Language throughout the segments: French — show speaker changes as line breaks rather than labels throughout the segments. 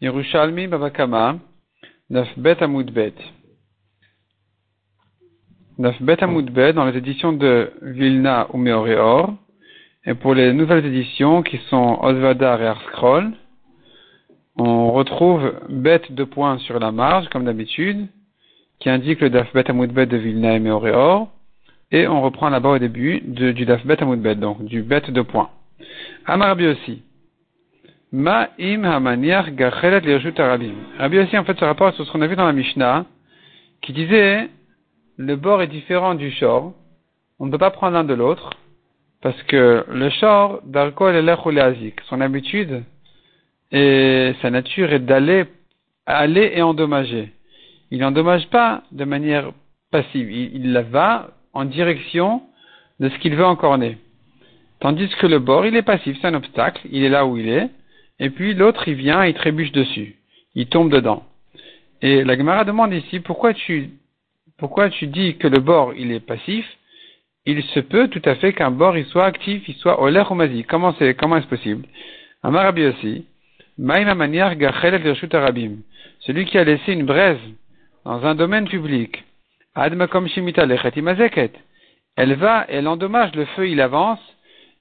Yerushalmi Babakama, 9 Bet Amoud Bet. 9 Bet Amoud Bet dans les éditions de Vilna ou Meoreor. Et pour les nouvelles éditions qui sont Osvadar et Arscroll, on retrouve Bet de points sur la marge, comme d'habitude, qui indique le Daf Bet Amoud Bet de Vilna et Meoreor. Et on reprend là-bas au début de, du Daf Bet Amoud Bet, donc du Bet de points. Amarabi aussi. Ma im hamaniach gachelet arabim. Rabbi aussi en fait se rapporte sur ce qu'on a vu dans la Mishnah, qui disait le bord est différent du shor. On ne peut pas prendre l'un de l'autre parce que le shor d'arko azik. Son habitude et sa nature est d'aller aller et endommager. Il n'endommage pas de manière passive. Il, il va en direction de ce qu'il veut encorner. Tandis que le bord, il est passif, c'est un obstacle, il est là où il est, et puis l'autre, il vient, il trébuche dessus, il tombe dedans. Et la Gemara demande ici, pourquoi tu, pourquoi tu dis que le bord, il est passif? Il se peut tout à fait qu'un bord, il soit actif, il soit olaire ou mazi. Comment c'est, comment est-ce possible? Amarabi aussi. Celui qui a laissé une braise dans un domaine public, Elle va, elle endommage, le feu, il avance,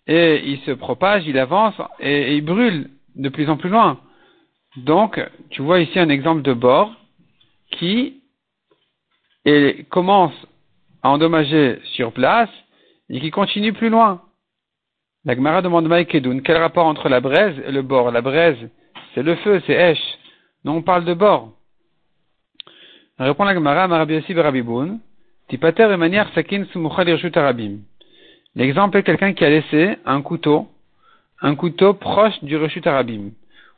et il se propage, il avance, et il brûle de plus en plus loin. Donc, tu vois ici un exemple de bord qui commence à endommager sur place et qui continue plus loin. La Gemara demande Maïkedoun, quel rapport entre la braise et le bord? La braise, c'est le feu, c'est Esh. Non, on parle de bord. Répond la Gemara, Marabiasi Barabiboun, Tipater et manière sakin arabim. L'exemple est quelqu'un qui a laissé un couteau un couteau proche du rechut arabim.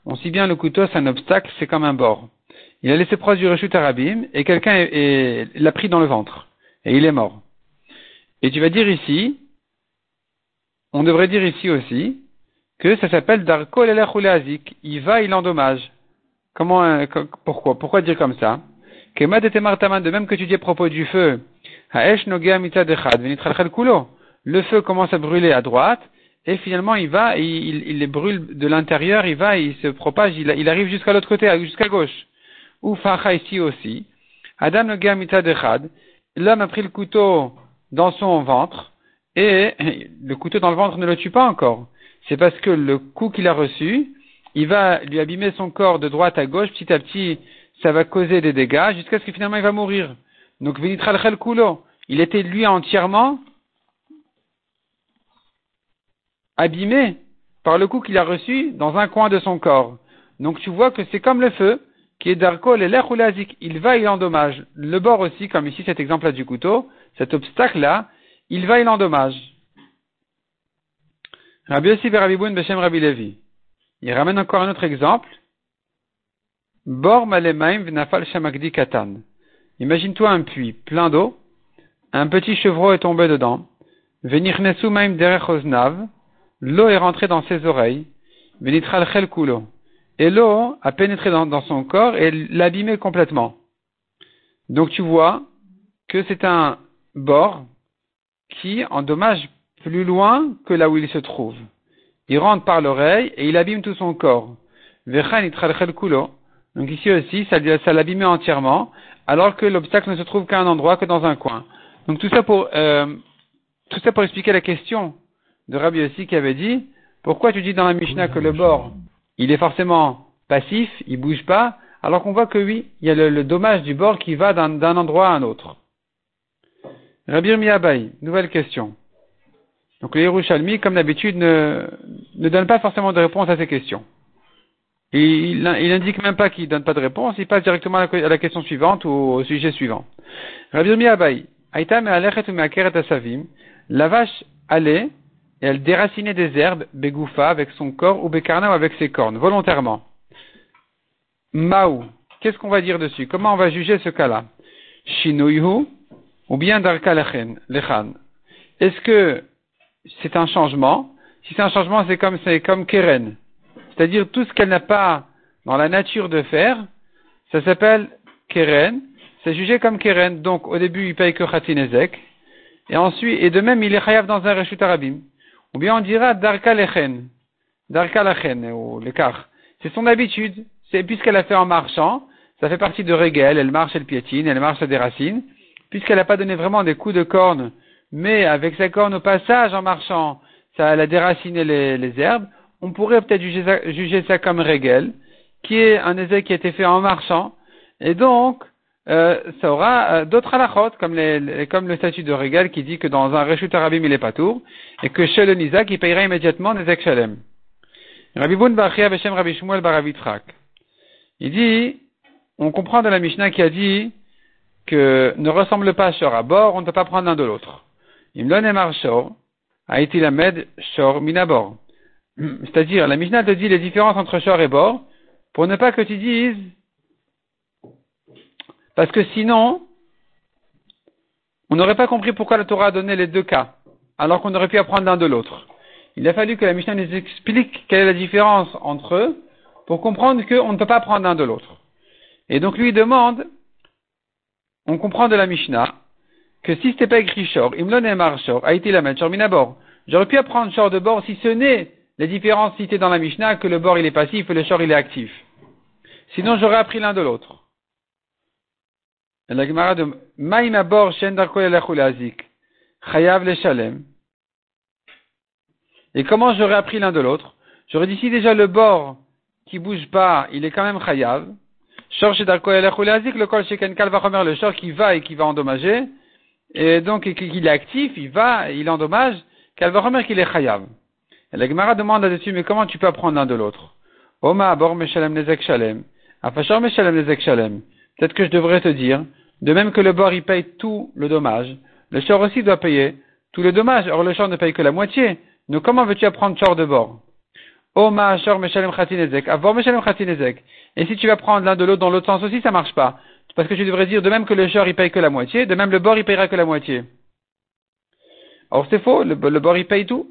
On sait bien le couteau, c'est un obstacle, c'est comme un bord. Il a laissé proche du rechut arabim et quelqu'un l'a pris dans le ventre et il est mort. Et tu vas dire ici, on devrait dire ici aussi que ça s'appelle darko azik. Il va, il endommage. Comment, euh, pourquoi, pourquoi dire comme ça? de même que tu dis à propos du feu, le feu commence à brûler à droite, et finalement il va, il, les brûle de l'intérieur, il va, il se propage, il, arrive jusqu'à l'autre côté, jusqu'à gauche. Ou facha ici aussi. Adam le gamita dechad, l'homme a pris le couteau dans son ventre, et le couteau dans le ventre ne le tue pas encore. C'est parce que le coup qu'il a reçu, il va lui abîmer son corps de droite à gauche, petit à petit, ça va causer des dégâts, jusqu'à ce que finalement il va mourir. Donc, vinitral kulo. Il était lui entièrement abîmé par le coup qu'il a reçu dans un coin de son corps. Donc tu vois que c'est comme le feu, qui est d'arkol et l'air Il va, il endommage. Le bord aussi, comme ici cet exemple-là du couteau, cet obstacle-là, il va, il endommage. Rabbi Yossi Berabiboun Beshem Rabbi Levi. Il ramène encore un autre exemple. Bor malemaim v'nafal shamakdi katan. Imagine-toi un puits plein d'eau. Un petit chevreau est tombé dedans. Venir maim derech l'eau est rentrée dans ses oreilles, et l'eau a pénétré dans, son corps et l'abîmé complètement. Donc tu vois que c'est un bord qui endommage plus loin que là où il se trouve. Il rentre par l'oreille et il abîme tout son corps. Donc ici aussi, ça, ça l'abîme entièrement, alors que l'obstacle ne se trouve qu'à un endroit, que dans un coin. Donc tout ça pour, euh, tout ça pour expliquer la question de Rabbi aussi qui avait dit, pourquoi tu dis dans la Mishnah que le bord, il est forcément passif, il bouge pas, alors qu'on voit que oui, il y a le, dommage du bord qui va d'un endroit à un autre. Rabbi Miyabai, nouvelle question. Donc le Yerushalmi, comme d'habitude, ne, ne donne pas forcément de réponse à ces questions. Il, il, indique même pas qu'il donne pas de réponse, il passe directement à la, question suivante ou au sujet suivant. Rabbi Miyabai, la vache allait et elle déracinait des herbes, Begoufa avec son corps ou Bekarna avec ses cornes, volontairement. Maou, qu'est-ce qu'on va dire dessus? Comment on va juger ce cas-là? Shinuyhu ou bien Darka Lechan Est-ce que c'est un changement? Si c'est un changement, c'est comme, c'est comme Keren. C'est-à-dire tout ce qu'elle n'a pas dans la nature de faire, ça s'appelle Keren. C'est jugé comme Keren. Donc au début, il paye que Khatinezek. Et ensuite, et de même, il est chayav dans un Reshut Arabim. Ou bien on dira darka lechen. Darka lechen, ou l'écart. C'est son habitude. c'est puisqu'elle a fait en marchant, ça fait partie de Régel, elle marche, elle piétine, elle marche à des racines, puisqu'elle n'a pas donné vraiment des coups de corne, mais avec sa corne au passage en marchant, ça, elle a déraciné les, les herbes, on pourrait peut-être juger ça, juger ça comme Régel, qui est un essai qui a été fait en marchant, et donc, euh, ça aura euh, d'autres halachot, comme, les, comme le statut de Régel qui dit que dans un Reshut Arabim il est pas tour, et que chez le Nizak il payera immédiatement des Shalem. Rabbi Bun Beshem Rabbi Shmuel Baravitrak. Il dit, on comprend de la Mishnah qui a dit que ne ressemble pas Shor à bord, on ne peut pas prendre l'un de l'autre. Imlon Emar Shor, Haïti Shor Minabor. C'est-à-dire, la Mishnah te dit les différences entre Shor et bord, pour ne pas que tu dises, parce que sinon, on n'aurait pas compris pourquoi la Torah a donné les deux cas, alors qu'on aurait pu apprendre l'un de l'autre. Il a fallu que la Mishnah nous explique quelle est la différence entre eux pour comprendre qu'on ne peut pas prendre l'un de l'autre. Et donc lui demande, on comprend de la Mishnah, que si c'était pas écrit Shor, Imlon et Shor, a été la même Shor Minabor. J'aurais pu apprendre Shor de bord si ce n'est les différences citées dans la Mishnah que le bord il est passif et le Shor il est actif. Sinon j'aurais appris l'un de l'autre. La Gemara de Maïmabor Shen Chayav le Shalem. Et comment j'aurais appris l'un de l'autre? J'aurais dit si déjà le bord qui bouge pas, il est quand même chayav. Shor le kol sheken kal le shor qui va et qui va endommager. Et donc, qu'il est actif, il va, il endommage, kal va qu'il est chayav. La Gemara demande là-dessus, mais comment tu peux apprendre l'un de l'autre? Oma abor meshalem nezek shalem. Afashor meshalem nezek shalem. Peut-être que je devrais te dire, de même que le bord il paye tout le dommage, le shor aussi doit payer tout le dommage. Or le shor ne paye que la moitié. Donc comment veux-tu apprendre shor de bord? Oma shor meshalem khatinezek. Avor meshalem khatinezek. Et si tu vas prendre l'un de l'autre dans l'autre sens aussi, ça marche pas. Parce que tu devrais dire de même que le shor il paye que la moitié, de même le bord il payera que la moitié. Or c'est faux, le, bord il paye tout.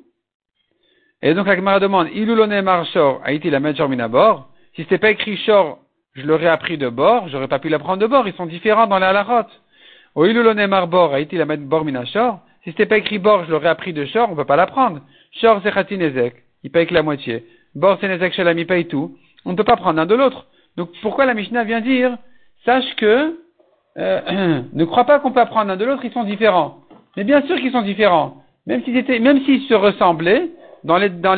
Et donc la Gemara demande, ilulone mar shor, a-t-il la minabor Si c'était pas écrit shor, je l'aurais appris de bord, j'aurais pas pu l'apprendre de bord, ils sont différents dans la halachot. O ilulone mar bor, a-t-il la bord minashor Si c'était pas écrit bord, je l'aurais appris de shor, on peut pas l'apprendre. Shor c'est khatinezek, il paye que la moitié. Bor c'est nezek shalam, il paye tout. On ne peut pas prendre l'un de l'autre. Donc pourquoi la Mishnah vient dire, sache que, euh, ne crois pas qu'on peut apprendre l'un de l'autre, ils sont différents. Mais bien sûr qu'ils sont différents. Même s'ils étaient, même s'ils se ressemblaient, dans les, dans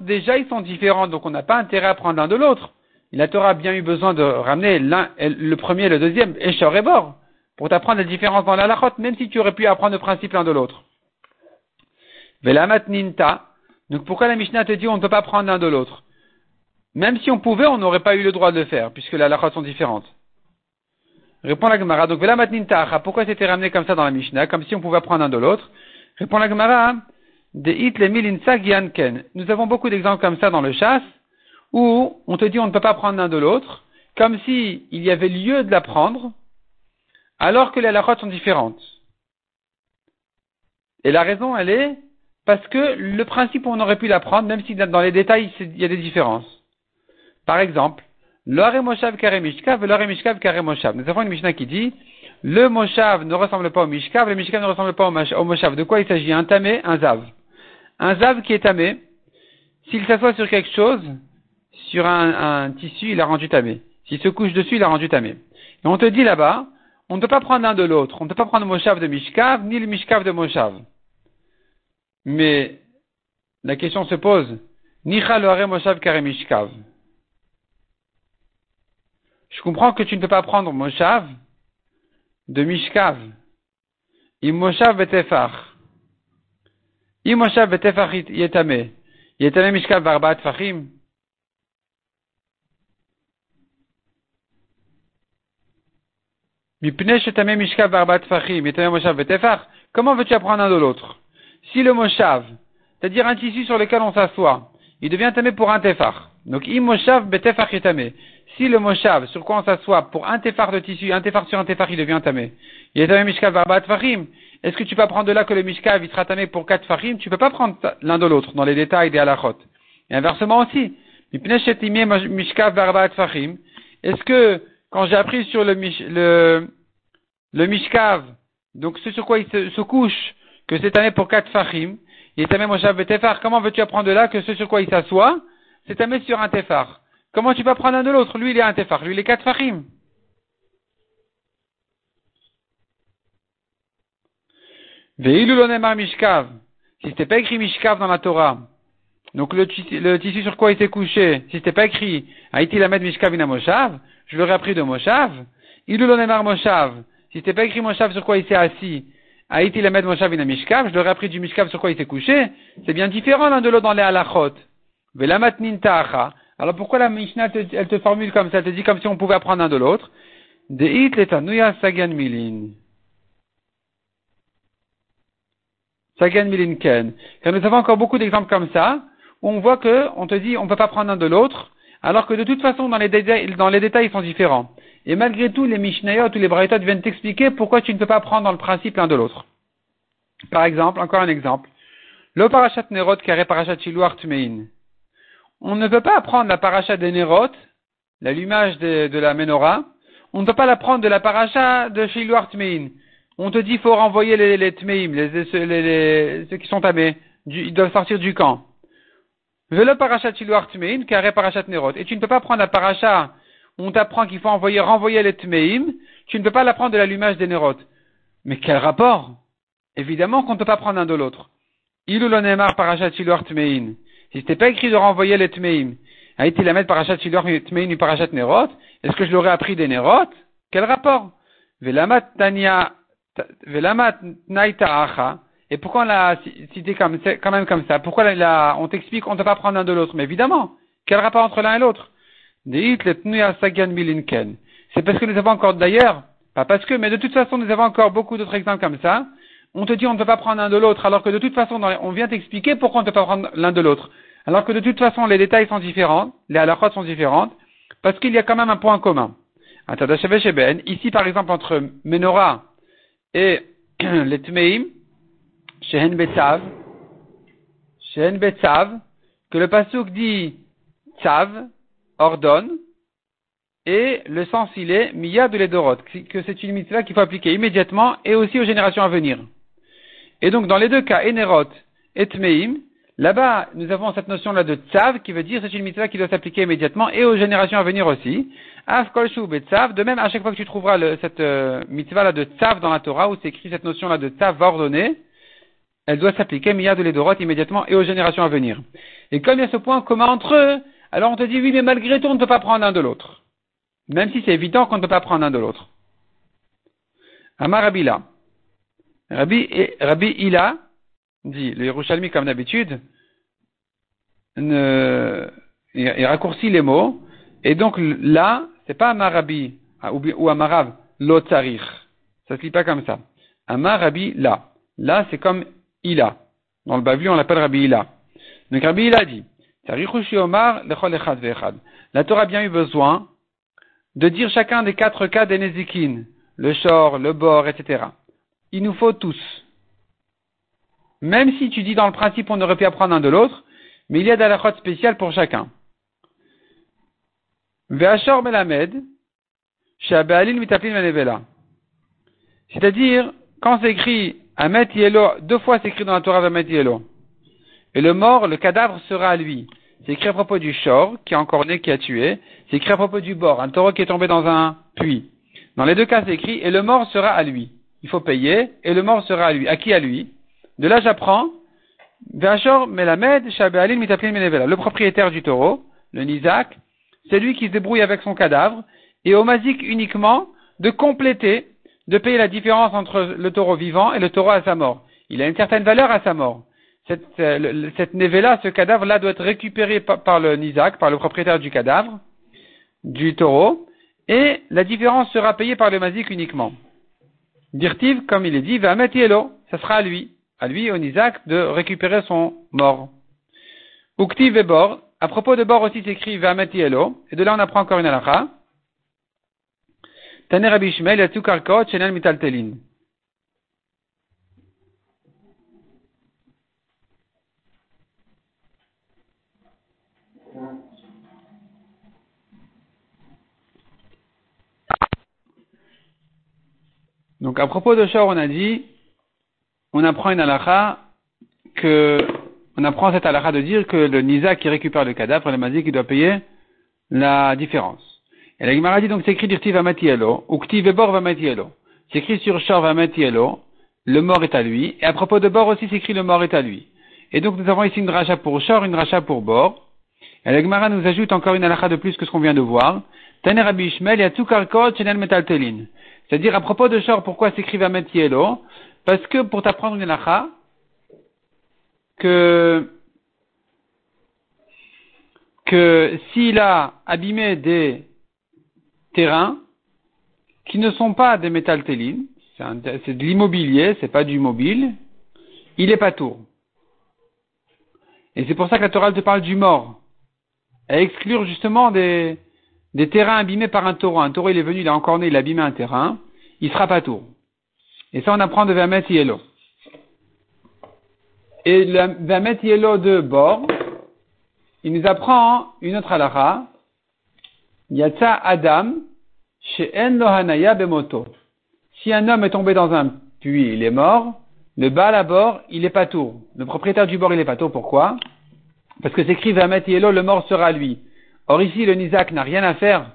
déjà ils sont différents, donc on n'a pas intérêt à prendre l'un de l'autre. La Torah a bien eu besoin de ramener l'un, le premier et le deuxième, et Bor, pour t'apprendre les différences dans la halachot, même si tu aurais pu apprendre le principe l'un de l'autre. Velamat ninta. Donc pourquoi la Mishnah te dit on ne peut pas prendre l'un de l'autre? Même si on pouvait, on n'aurait pas eu le droit de le faire, puisque les halachot sont différentes. Répond la Gemara. Donc velamat ninta. Pourquoi c'était ramené comme ça dans la Mishnah, comme si on pouvait prendre l'un de l'autre? Répond la Gemara. De Nous avons beaucoup d'exemples comme ça dans le chasse, où on te dit on ne peut pas prendre l'un de l'autre, comme si il y avait lieu de l'apprendre, alors que les halachot sont différentes. Et la raison, elle est parce que le principe, on aurait pu l'apprendre, même si dans les détails, il y a des différences. Par exemple, l'ore moshav kare mishkav, l'ore mishkav kare moshav. Nous avons une Mishnah qui dit, le moshav ne ressemble pas au mishkav, le mishkav ne ressemble pas au moshav. De quoi il s'agit? Un tamé, un zav. Un zav qui est tamé, s'il s'assoit sur quelque chose, sur un, tissu, il a rendu tamé. S'il se couche dessus, il a rendu tamé. Et on te dit là-bas, on ne peut pas prendre l'un de l'autre. On ne peut pas prendre le moshav de mishkav, ni le mishkav de moshav. Mais la question se pose, Nicha lo moshav karemishkav. Je comprends que tu ne peux pas prendre moshav de mishkav. Im moshav betefar. Im moshav betefar yetame. Yetame mishkav barbat fachim. mishkav barbat fachim. Yetame moshav betefar. Comment veux-tu apprendre un de l'autre? Si le moshav, c'est-à-dire un tissu sur lequel on s'assoit, il devient tamé pour un tefar. Donc, im moshav betefar est tamé. Si le moshav, sur quoi on s'assoit, pour un tefar de tissu, un tefar sur un tefar, il devient tamé. Il est tamé mishkav barbat fachim. Est-ce que tu peux prendre de là que le mishkav, il sera tamé pour quatre fachim? Tu peux pas prendre l'un de l'autre, dans les détails des halachot. Et inversement aussi. mishkav barbat fachim. Est-ce que, quand j'ai appris sur le, le, le mishkav, donc ce sur quoi il se couche, que c'est tamé pour quatre fachim, il est tamé Moshav Tefar. Comment veux-tu apprendre de là que ce sur quoi il s'assoit, c'est tamé sur un tefar? Comment tu peux prendre un de l'autre? Lui, il est un tefar, lui, il est quatre farim. mishkav. Si c'était pas écrit mishkav dans la Torah, donc le, tissu sur quoi il s'est couché, si c'était pas écrit Haïti lamed mishkav ina moshav, je l'aurais appris de moshav. Ilulonemar moshav. Si c'était pas écrit moshav sur quoi il s'est assis, Haïti lamed moshav ina mishkav, je l'aurais appris du mishkav sur quoi il s'est couché. C'est bien différent l'un de l'autre dans les halachot. Velamat nintacha. Alors pourquoi la Mishnah, elle te, formule comme ça, elle te dit comme si on pouvait apprendre un de l'autre Deit letanuya sagan milin. Sagan milin ken. Car nous avons encore beaucoup d'exemples comme ça, on voit que, on te dit, on ne peut pas prendre un de l'autre, alors que de toute façon, dans les, détails, dans les détails, ils sont différents. Et malgré tout, les Mishnayot ou les Braïtot viennent t'expliquer pourquoi tu ne peux pas prendre dans le principe l'un de l'autre. Par exemple, encore un exemple. Le parachat nerot carré parachat shiluach tmein on ne peut pas apprendre la paracha des Nerot, l'allumage de, la menorah, on ne peut pas l'apprendre de la paracha de Shiluar Tmein. On te dit faut renvoyer les, les Tmeim, les, ceux qui sont tamés, ils doivent sortir du camp. Velo parachat Shiluar Tmein, carré parachat Nerot. Et tu ne peux pas prendre la paracha où on t'apprend qu'il faut envoyer, renvoyer les Tmeim, tu ne peux pas l'apprendre de l'allumage des Nerot. Mais quel rapport? Évidemment qu'on ne peut pas prendre un de l'autre. Ilou parachat Shiluar Tmein. Si c'était pas écrit de renvoyer les Tmeim, a été la mettre parachat Shilor Tmeim ou parachat Nerot, est-ce que je l'aurais appris des Nerot? Quel rapport? Velamat Tanya, Velamat Naita Et pourquoi on l'a cité comme, quand même comme ça? Pourquoi on t'explique qu'on ne peut pas prendre un de l'autre? Mais évidemment, quel rapport entre l'un et l'autre? C'est parce que nous avons encore d'ailleurs, pas parce que, mais de toute façon, nous avons encore beaucoup d'autres exemples comme ça. On te dit on ne peut pas prendre l'un de l'autre, alors que de toute façon, on vient t'expliquer pourquoi on ne peut pas prendre l'un de l'autre. Alors que de toute façon, les détails sont différents, les halakhot sont différentes, parce qu'il y a quand même un point commun. Ici, par exemple, entre Menorah et les Tmeim, Shehen Betzav, Shehen Betzav, que le Pasuk dit Tzav, ordonne, et le sens il est Miya de que c'est une mitzvah qu'il faut appliquer immédiatement et aussi aux générations à venir. Et donc, dans les deux cas, Enerot et Tmeim, là-bas, nous avons cette notion-là de Tzav, qui veut dire c'est une mitzvah qui doit s'appliquer immédiatement et aux générations à venir aussi. Av Kolshu Tzav, de même, à chaque fois que tu trouveras cette euh, mitzvah-là de Tzav dans la Torah, où c'est écrit cette notion-là de Tzav ordonné, elle doit s'appliquer Miyad de l'Edorot immédiatement et aux générations à venir. Et comme il y a ce point commun entre eux, alors on te dit oui, mais malgré tout, on ne peut pas prendre un de l'autre. Même si c'est évident qu'on ne peut pas prendre un de l'autre. Amarabila. Rabbi, Rabbi Ila dit, le Yerushalmi comme d'habitude, il, raccourcit les mots, et donc là, c'est pas Amarabi ah, ou, Amarav, l'Otzarir. Ça se lit pas comme ça. Amarabi là. Là, c'est comme Ila. Dans le Bavli, on l'appelle Rabbi Ila. Donc Rabbi Ila dit, la Torah a bien eu besoin de dire chacun des quatre cas des Nézikines, le shor, le bord, etc il nous faut tous. Même si tu dis dans le principe on aurait pu apprendre un de l'autre, mais il y a des halakhot spéciales pour chacun. Melamed, C'est-à-dire, quand c'est écrit Amet Yelo, deux fois c'est écrit dans la Torah Amet Yelo. Et le mort, le cadavre sera à lui. C'est écrit à propos du shor, qui est encore né, qui a tué. C'est écrit à propos du bord, un taureau qui est tombé dans un puits. Dans les deux cas, c'est écrit, et le mort sera à lui il faut payer, et le mort sera à lui. À qui à lui? De là, j'apprends, le propriétaire du taureau, le Nizak, c'est lui qui se débrouille avec son cadavre, et au Mazik uniquement de compléter, de payer la différence entre le taureau vivant et le taureau à sa mort. Il a une certaine valeur à sa mort. Cette, euh, cette ce cadavre-là doit être récupéré par, le Nizak, par le propriétaire du cadavre, du taureau, et la différence sera payée par le Mazik uniquement. Dirtiv, comme il est dit, va mettre ça sera à lui, à lui, au Isaac, de récupérer son mort. Uktiv et bord, à propos de bord aussi s'écrit va mettre et de là on apprend encore une halakha. Taner Abishmel, Yatsukarkot, Chenel Mitaltelin. Donc à propos de Shor, on a dit, on apprend une halakha que, on apprend cette halakha de dire que le Nisa qui récupère le cadavre, le Mazik, il doit payer la différence. Et la Gemara dit donc c'est écrit dirti vamatielo, ou kti vebor vamatielo. C'est écrit sur shor vamatielo, le mort est à lui, et à propos de bord aussi c'est écrit le mort est à lui. Et donc nous avons ici une racha pour shor, une racha pour bord. Et la Gemara nous ajoute encore une halakha de plus que ce qu'on vient de voir. Taner Rabbi Ishmael yatukar chenel metaltelin. C'est-à-dire à propos de shor, pourquoi s'écrit vamatielo? Parce que pour t'apprendre une halakha, que que s'il a abîmé des terrains qui ne sont pas des métaltélines, c'est de l'immobilier, c'est pas du mobile, il est pas tour. Et c'est pour ça que la Torah te parle du mort. À exclure justement des, des terrains abîmés par un taureau. Un taureau, il est venu, il a encore né, il a abîmé un terrain, il sera pas tour. Et ça, on apprend de Vermet Yellow. Et le Yellow de bord, il nous apprend une autre halakha, Yatsa Adam, En Lohanaya Bemoto. Si un homme est tombé dans un puits, il est mort, le bal à bord, il est pas tour. Le propriétaire du bord, il est pas tour. Pourquoi? Parce que c'est écrit Vamet Yelo, le mort sera lui. Or ici, le Nizak n'a rien à faire,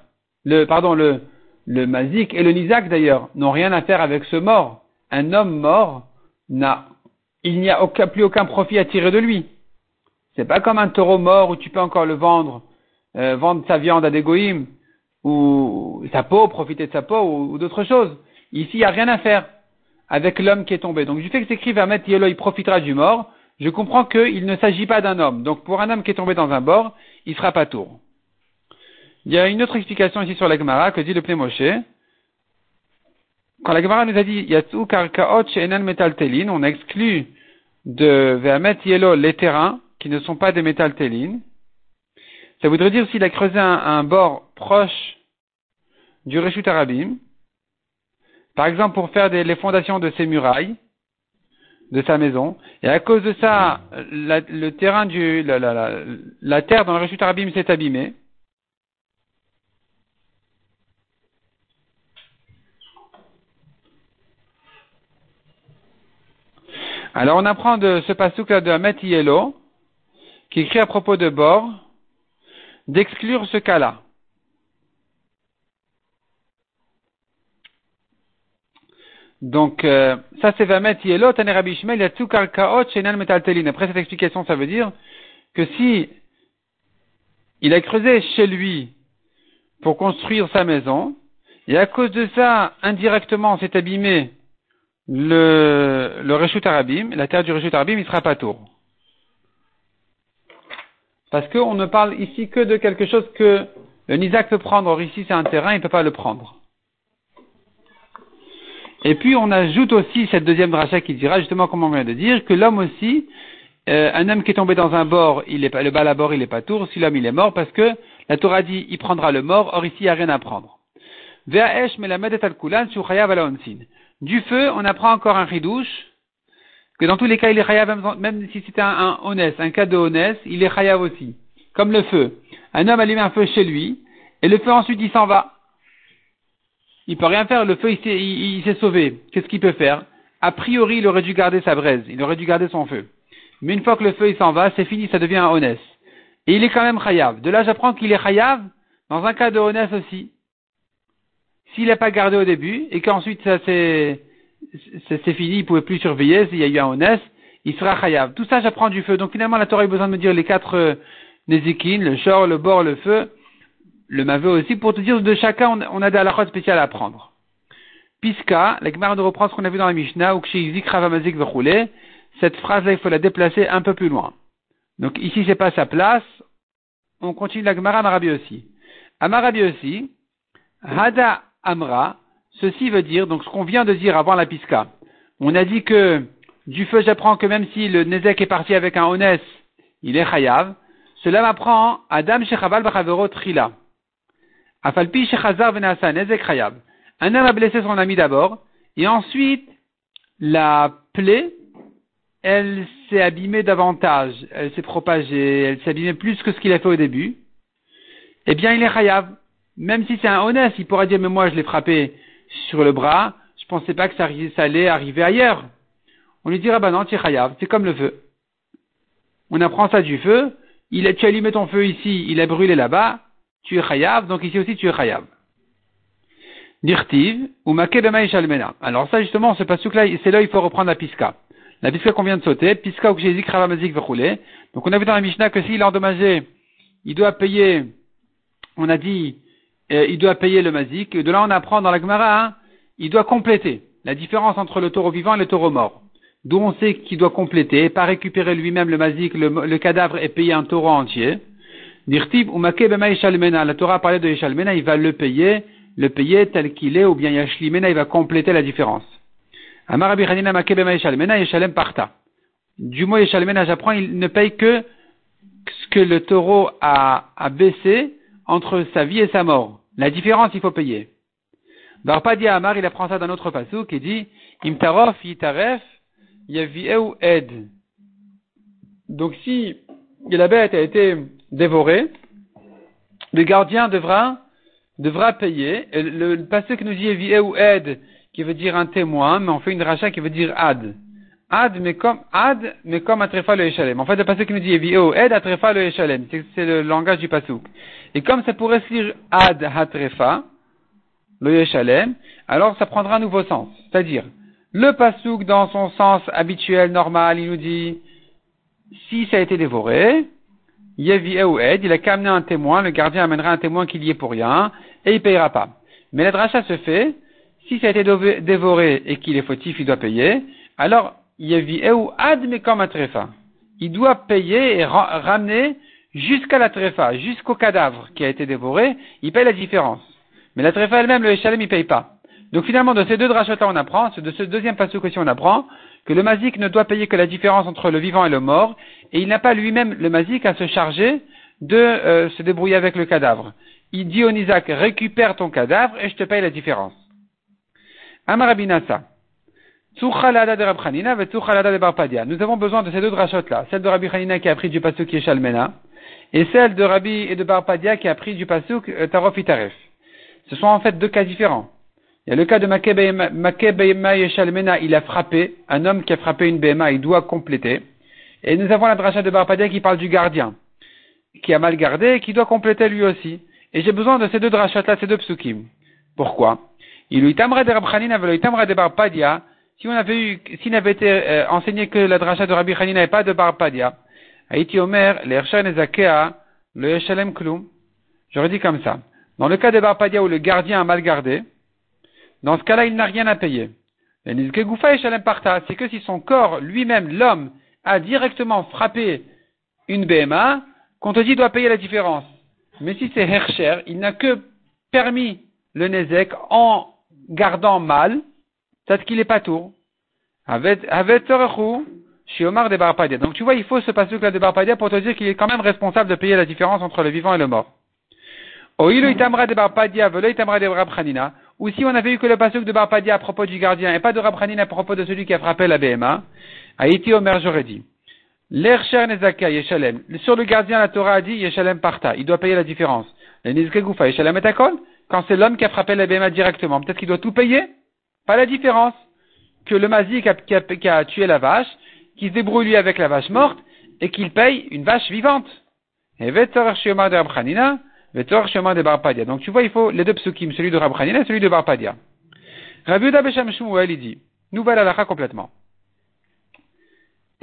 le, pardon, le, le Mazik et le Nizak d'ailleurs n'ont rien à faire avec ce mort. Un homme mort n'a, il n'y a plus aucun profit à tirer de lui. C'est pas comme un taureau mort où tu peux encore le vendre euh, vendre sa viande à des goïms, ou sa peau, profiter de sa peau, ou, d'autres choses. Ici, il n'y a rien à faire avec l'homme qui est tombé. Donc, du fait que c'est écrit Vermet Yelo, il profitera du mort, je comprends qu'il ne s'agit pas d'un homme. Donc, pour un homme qui est tombé dans un bord, il sera pas tour. Il y a une autre explication ici sur la Gemara que dit le Moshe. Quand la Gemara nous a dit Yatsu karkaot she'enan metal telin, on exclut de Vermet Yelo les terrains qui ne sont pas des métal ça voudrait dire s'il a creusé un, bord proche du Reshut Arabim, par exemple pour faire les fondations de ses murailles, de sa maison, et à cause de ça, le terrain du, la, terre dans le Reshut Arabim s'est abîmée, Alors on apprend de ce passage là de Amet Yelo, qui écrit à propos de bord, d'exclure ce cas-là. Donc, euh, ça c'est Vamet Yelot, Rabbi Yatsuk Kaot, Shenan Metaltelin. Après cette explication, ça veut dire que si il a creusé chez lui pour construire sa maison, et à cause de ça, indirectement, s'est abîmé le, le Reshut Arabim, la terre du Reshut Arabim, il sera pas tour. Parce qu'on ne parle ici que de quelque chose que le Nizak peut prendre. Or ici c'est un terrain, il ne peut pas le prendre. Et puis on ajoute aussi cette deuxième dracha qui dira justement comme on vient de dire que l'homme aussi, euh, un homme qui est tombé dans un bord, il est pas, le bal à bord il est pas tour, si l'homme il est mort parce que la Torah dit il prendra le mort, or ici il n'y a rien à prendre. Du feu, on apprend encore un ridouche, que dans tous les cas, il est chayav, même si c'était un, un un cas de honnête, il est chayav aussi. Comme le feu. Un homme allume un feu chez lui, et le feu ensuite il s'en va. Il peut rien faire, le feu il s'est sauvé. Qu'est-ce qu'il peut faire? A priori, il aurait dû garder sa braise, il aurait dû garder son feu. Mais une fois que le feu il s'en va, c'est fini, ça devient un honnête. Et il est quand même chayav. De là, j'apprends qu'il est chayav dans un cas de honnête aussi. S'il n'a pas gardé au début, et qu'ensuite ça s'est c'est fini, il pouvait plus surveiller, s'il y a eu un honnête, il sera chayav. Tout ça, j'apprends du feu. Donc finalement, la Torah a besoin de me dire les quatre euh, le shor, le bord, le feu, le mavé aussi, pour te dire de chacun, on, a des halakhot spéciales à apprendre. Piska, la Gemara de reprendre ce qu'on a vu dans la Mishnah, ou cette phrase-là, il faut la déplacer un peu plus loin. Donc ici, c'est pas sa place. On continue la Gemara Amarabi aussi. Amarabi aussi, Hada Amra, Ceci veut dire, donc ce qu'on vient de dire avant la pisca, on a dit que du feu j'apprends que même si le Nezek est parti avec un Ones, il est Chayav, cela m'apprend Adam Shechabal Bachavero Trila. Afalpi Shechazar Venasa Nezek Chayav. Un homme a blessé son ami d'abord, et ensuite, la plaie, elle s'est abîmée davantage, elle s'est propagée, elle s'est abîmée plus que ce qu'il a fait au début. Eh bien, il est Chayav. Même si c'est un honnête, il pourra dire, mais moi je l'ai frappé sur le bras, je pensais pas que ça, allait arriver ailleurs. On lui dira, bah non, c'est comme le feu. On apprend ça du feu, il a, tu allumé ton feu ici, il a brûlé là-bas, tu es chayav, donc ici aussi tu es chayav. Dirtiv, ou shalmena. Alors ça, justement, ce pasuk-là, c'est là il faut reprendre la piska. La piska qu'on vient de sauter, piska ou jézik ravamazik verroulé. Donc on a vu dans la Mishnah que s'il est endommagé, il doit payer, on a dit, il doit payer le mazik. De là, on apprend dans la Gemara, hein, il doit compléter la différence entre le taureau vivant et le taureau mort. D'où on sait qu'il doit compléter, pas récupérer lui-même le mazik, le, cadavre et payer un taureau entier. Dirtib ou La Torah parlait de Yeshalmena, il va le payer, le payer tel qu'il est, ou bien Yashlimena, il va compléter la différence. Amar Yeshalem parta. Du mot Yeshalmena, j'apprends, il ne paye que ce que le taureau a, a baissé entre sa vie et sa mort. La différence, il faut payer. Barpadia Amar, il apprend ça d'un autre passou qui dit, Imtarof yitaref yavieu ed. Donc si la bête a été dévorée, le gardien devra, devra payer. le, le qui nous dit yavieu ed, qui veut dire un témoin, mais on fait une rachat qui veut dire ad. Ad, comme, ad, comme atrefa le Eshalem. En fait, le pasuk nous dit Evio, ed atrefa le Eshalem. C'est le langage du pasuk. Et comme ça pourrait se lire ad atrefa, le Eshalem, alors ça prendra un nouveau sens. C'est-à-dire, le pasuk dans son sens habituel, normal, il nous dit, si ça a été dévoré, Yevi ed, il a qu'à amener un témoin, le gardien amènera un témoin qui y est pour rien, et il payera pas. Mais la dracha se fait, si ça a été dévoré et qu'il est fautif, il doit payer, alors il doit payer et ramener jusqu'à la tréfa, jusqu'au cadavre qui a été dévoré, il paye la différence. Mais la tréfa elle-même, le Echalem, il paye pas. Donc finalement, de ces deux drachot on apprend, de ce deuxième passage aussi, on apprend que le mazik ne doit payer que la différence entre le vivant et le mort, et il n'a pas lui-même, le mazik, à se charger de euh, se débrouiller avec le cadavre. Il dit au Isaac, récupère ton cadavre et je te paye la différence. Amarabinasa. Nous avons besoin de ces deux drachotes-là. Celle de Rabbi Hanina qui a pris du pasuk Yeshalmena et celle de Rabbi et de Barpadia qui a pris du pasuk euh, Tarof Itaref. Ce sont en fait deux cas différents. Il y a le cas de Makebema Yeshalmena, il a frappé, un homme qui a frappé une Bema, il doit compléter. Et nous avons la dracha de Barpadia qui parle du gardien, qui a mal gardé et qui doit compléter lui aussi. Et j'ai besoin de ces deux drachotes-là, ces deux psukim. Pourquoi? Il lui tamra de Rabchanina, il tamra de Barpadia, si on avait eu, s'il n'avait été euh, enseigné que la dracha de Rabbi Hanina n'avait pas de Barpadia, Haïti Omer, le Yeshalem Klum, j'aurais dit comme ça. Dans le cas de Barpadia où le gardien a mal gardé, dans ce cas-là, il n'a rien à payer. C'est que si son corps, lui-même, l'homme, a directement frappé une BMA, qu'on te dit doit payer la différence. Mais si c'est Hercher, il n'a que permis le Nezek en gardant mal, qu'il est pas tour. Avec Shiomar de. Donc tu vois, il faut ce passage de Barpadia pour te dire qu'il est quand même responsable de payer la différence entre le vivant et le mort. De itamra de. Ou si on avait eu que le passage de Barpadia à propos du gardien et pas de Rabchanina à propos de celui qui a frappé la BMA, Haïti Omer j'aurais dit. L'Ercher Nezaka Yeshalem. Sur le gardien, la Torah a dit Yeshalem parta. Il doit payer la différence. Le Nizkegoufa. Quand c'est l'homme qui a frappé la BMA directement, peut-être qu'il doit tout payer. Pas la différence. Que le mazik qui a, tué la vache, qui se débrouille lui avec la vache morte, et qu'il paye une vache vivante. Et de. Donc tu vois, il faut les deux psukim, celui de Rabchanina et celui de Barpadia. Rabbi Besham Shmuel, il dit, nouvelle halakha complètement.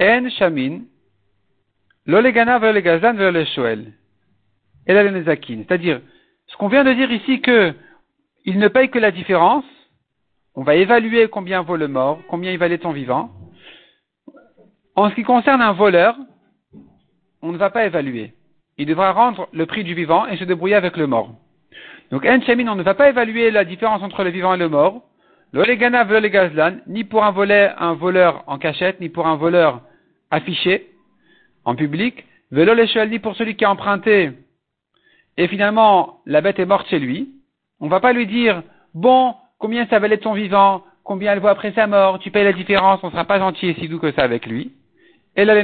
En shamin, lo legana le gazan le shoel. Et là, C'est-à-dire, ce qu'on vient de dire ici que il ne paye que la différence, on va évaluer combien vaut le mort, combien il valait ton vivant. En ce qui concerne un voleur, on ne va pas évaluer. Il devra rendre le prix du vivant et se débrouiller avec le mort. Donc, en chemin, on ne va pas évaluer la différence entre le vivant et le mort. Le gazlan, ni pour un, un voleur en cachette, ni pour un voleur affiché en public. Velo ni pour celui qui a emprunté et finalement la bête est morte chez lui. On ne va pas lui dire, bon, combien ça valait ton vivant, combien elle vaut après sa mort, tu payes la différence, on ne sera pas gentil et si doux que ça avec lui. Et la.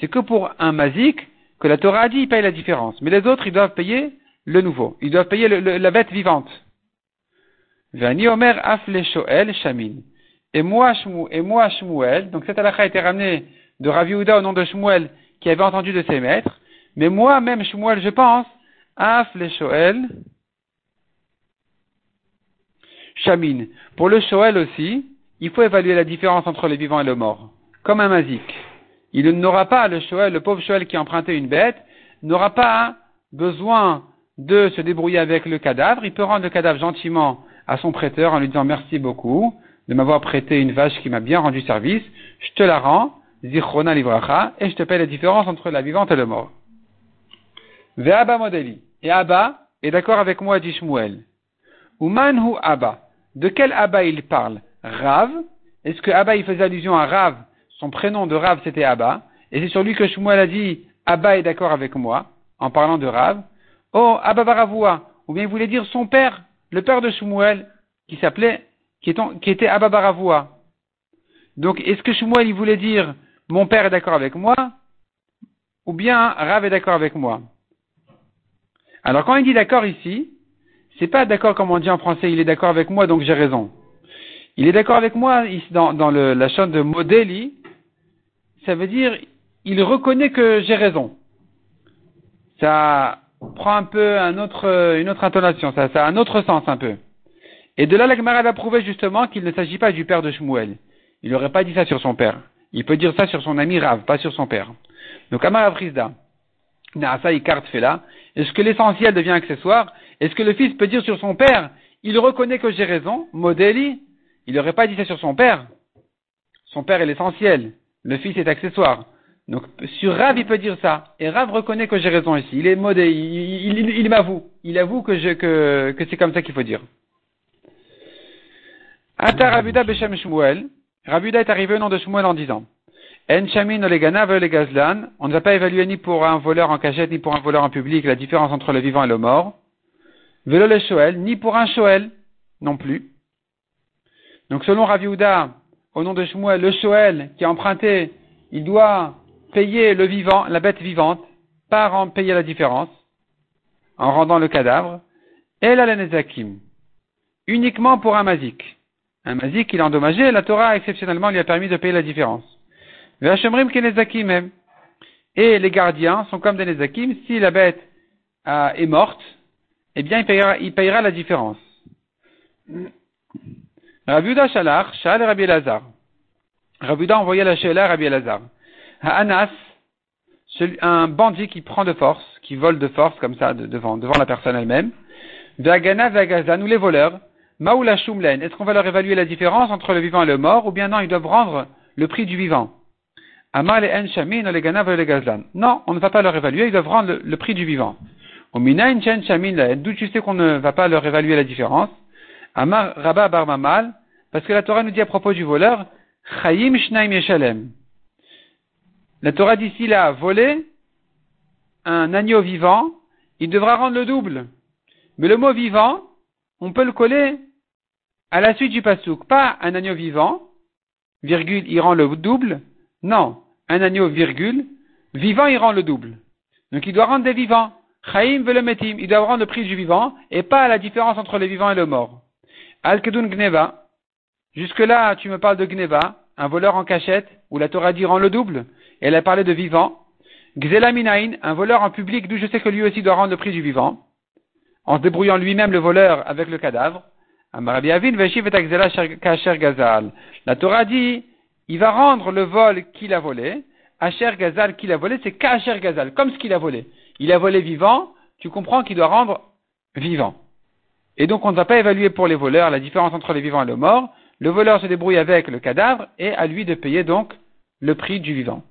C'est que pour un mazik, que la Torah a dit, il paye la différence. Mais les autres, ils doivent payer le nouveau. Ils doivent payer la bête vivante. Vani Omer Afle Shoel Shamin. Et moi, et moi, Shmuel, donc cette halakha a été ramenée de Ravi au nom de Shmuel, qui avait entendu de ses maîtres. Mais moi, même Shmuel, je pense, Af Chamin. Pour le Shoel aussi, il faut évaluer la différence entre le vivant et le mort. Comme un mazik. Il n'aura pas, le Shoel, le pauvre Shoel qui a emprunté une bête, n'aura pas besoin de se débrouiller avec le cadavre. Il peut rendre le cadavre gentiment à son prêteur en lui disant merci beaucoup de m'avoir prêté une vache qui m'a bien rendu service. Je te la rends, zichrona livracha, et je te paie la différence entre la vivante et le mort. Ve'aba modeli. Et Abba est d'accord avec moi, dit Shmuel. Umanhu Abba. De quel Abba il parle? Rav. Est-ce que Abba il faisait allusion à Rav? Son prénom de Rav c'était Abba. Et c'est sur lui que Shmuel a dit Abba est d'accord avec moi, en parlant de Rav. Oh, Abba Baravua. Ou bien il voulait dire son père, le père de Shmuel, qui s'appelait, qui, était Abba Baravua. Donc, est-ce que Shmuel il voulait dire mon père est d'accord avec moi Ou bien Rav est d'accord avec moi? Alors, quand il dit d'accord ici, c'est pas d'accord comme on dit en français, il est d'accord avec moi, donc j'ai raison. Il est d'accord avec moi dans, dans la chaîne de Modeli, ça veut dire il reconnaît que j'ai raison. Ça prend un peu une autre intonation, ça, a un autre sens un peu. Et de là, la Gemara va prouver justement qu'il ne s'agit pas du père de Shmuel. Il n'aurait pas dit ça sur son père. Il peut dire ça sur son ami Rav, pas sur son père. Donc, Amar Frisda, Naasa carte fait là. Est-ce que l'essentiel devient accessoire? Est-ce que le fils peut dire sur son père, il reconnaît que j'ai raison, Modeli Il n'aurait pas dit ça sur son père. Son père est l'essentiel. Le fils est accessoire. Donc, sur Rav, il peut dire ça. Et Rav reconnaît que j'ai raison ici. Il est modé, il, m'avoue. Il avoue que, que, que c'est comme ça qu'il faut dire. Ata Rabuda Beshem Shmuel. Rabuda est arrivé au nom de Shmuel en disant En Shamin le Gazlan. On ne va pas évaluer ni pour un voleur en cachette, ni pour un voleur en public la différence entre le vivant et le mort. Velo le Shoel, ni pour un Shoel non plus. Donc, selon Raviuda, au nom de Shmuel, le Shoel qui a emprunté, il doit payer le vivant, la bête vivante, par en payer la différence, en rendant le cadavre, et la nezakim, uniquement pour un mazik. Un mazik, il a endommagé, la Torah exceptionnellement lui a permis de payer la différence. Et les gardiens sont comme des nezakim, si la bête euh, est morte, eh bien il payera, il payera la différence. Rabuda Shalar, Shal Rabbi Elazar. Rabuda envoyait la Shelah à Rabbi Elazar. Anas, un bandit qui prend de force, qui vole de force comme ça devant, la personne elle-même. Vagana, Vagaza, nous les voleurs. Maoula Shumlen, est-ce qu'on va leur évaluer la différence entre le vivant et le mort, ou bien non, ils doivent rendre le prix du vivant? Amal et Shamin, le Gana, le Gazlan. Non, on ne va pas leur évaluer, ils doivent rendre le, prix du vivant. Omina Chen Shamin, d'où tu sais qu'on ne va pas leur évaluer la différence? Amar Rabba Barmamal, parce que la Torah nous dit à propos du voleur, Chayim Shnaim Yeshalem. La Torah dit s'il a volé un agneau vivant, il devra rendre le double. Mais le mot vivant, on peut le coller à la suite du pasouk. Pas un agneau vivant, virgule, il rend le double. Non, un agneau, virgule, vivant, il rend le double. Donc il doit rendre des vivants. Chaim velemetim, il doit rendre le prix du vivant et pas la différence entre le vivant et le mort. Al-Kedun Gneva. Jusque-là, tu me parles de Gneva, un voleur en cachette, où la Torah dit rend le double elle a parlé de vivant. Xelaminain, un voleur en public, d'où je sais que lui aussi doit rendre le prix du vivant, en se débrouillant lui-même le voleur avec le cadavre. La Torah dit, il va rendre le vol qu'il a volé. Asher Gazal qu'il a volé, c'est Kacher Gazal, comme ce qu'il a volé. Il a volé vivant, tu comprends qu'il doit rendre vivant. Et donc on ne va pas évaluer pour les voleurs la différence entre les vivants et le mort. Le voleur se débrouille avec le cadavre et à lui de payer donc le prix du vivant.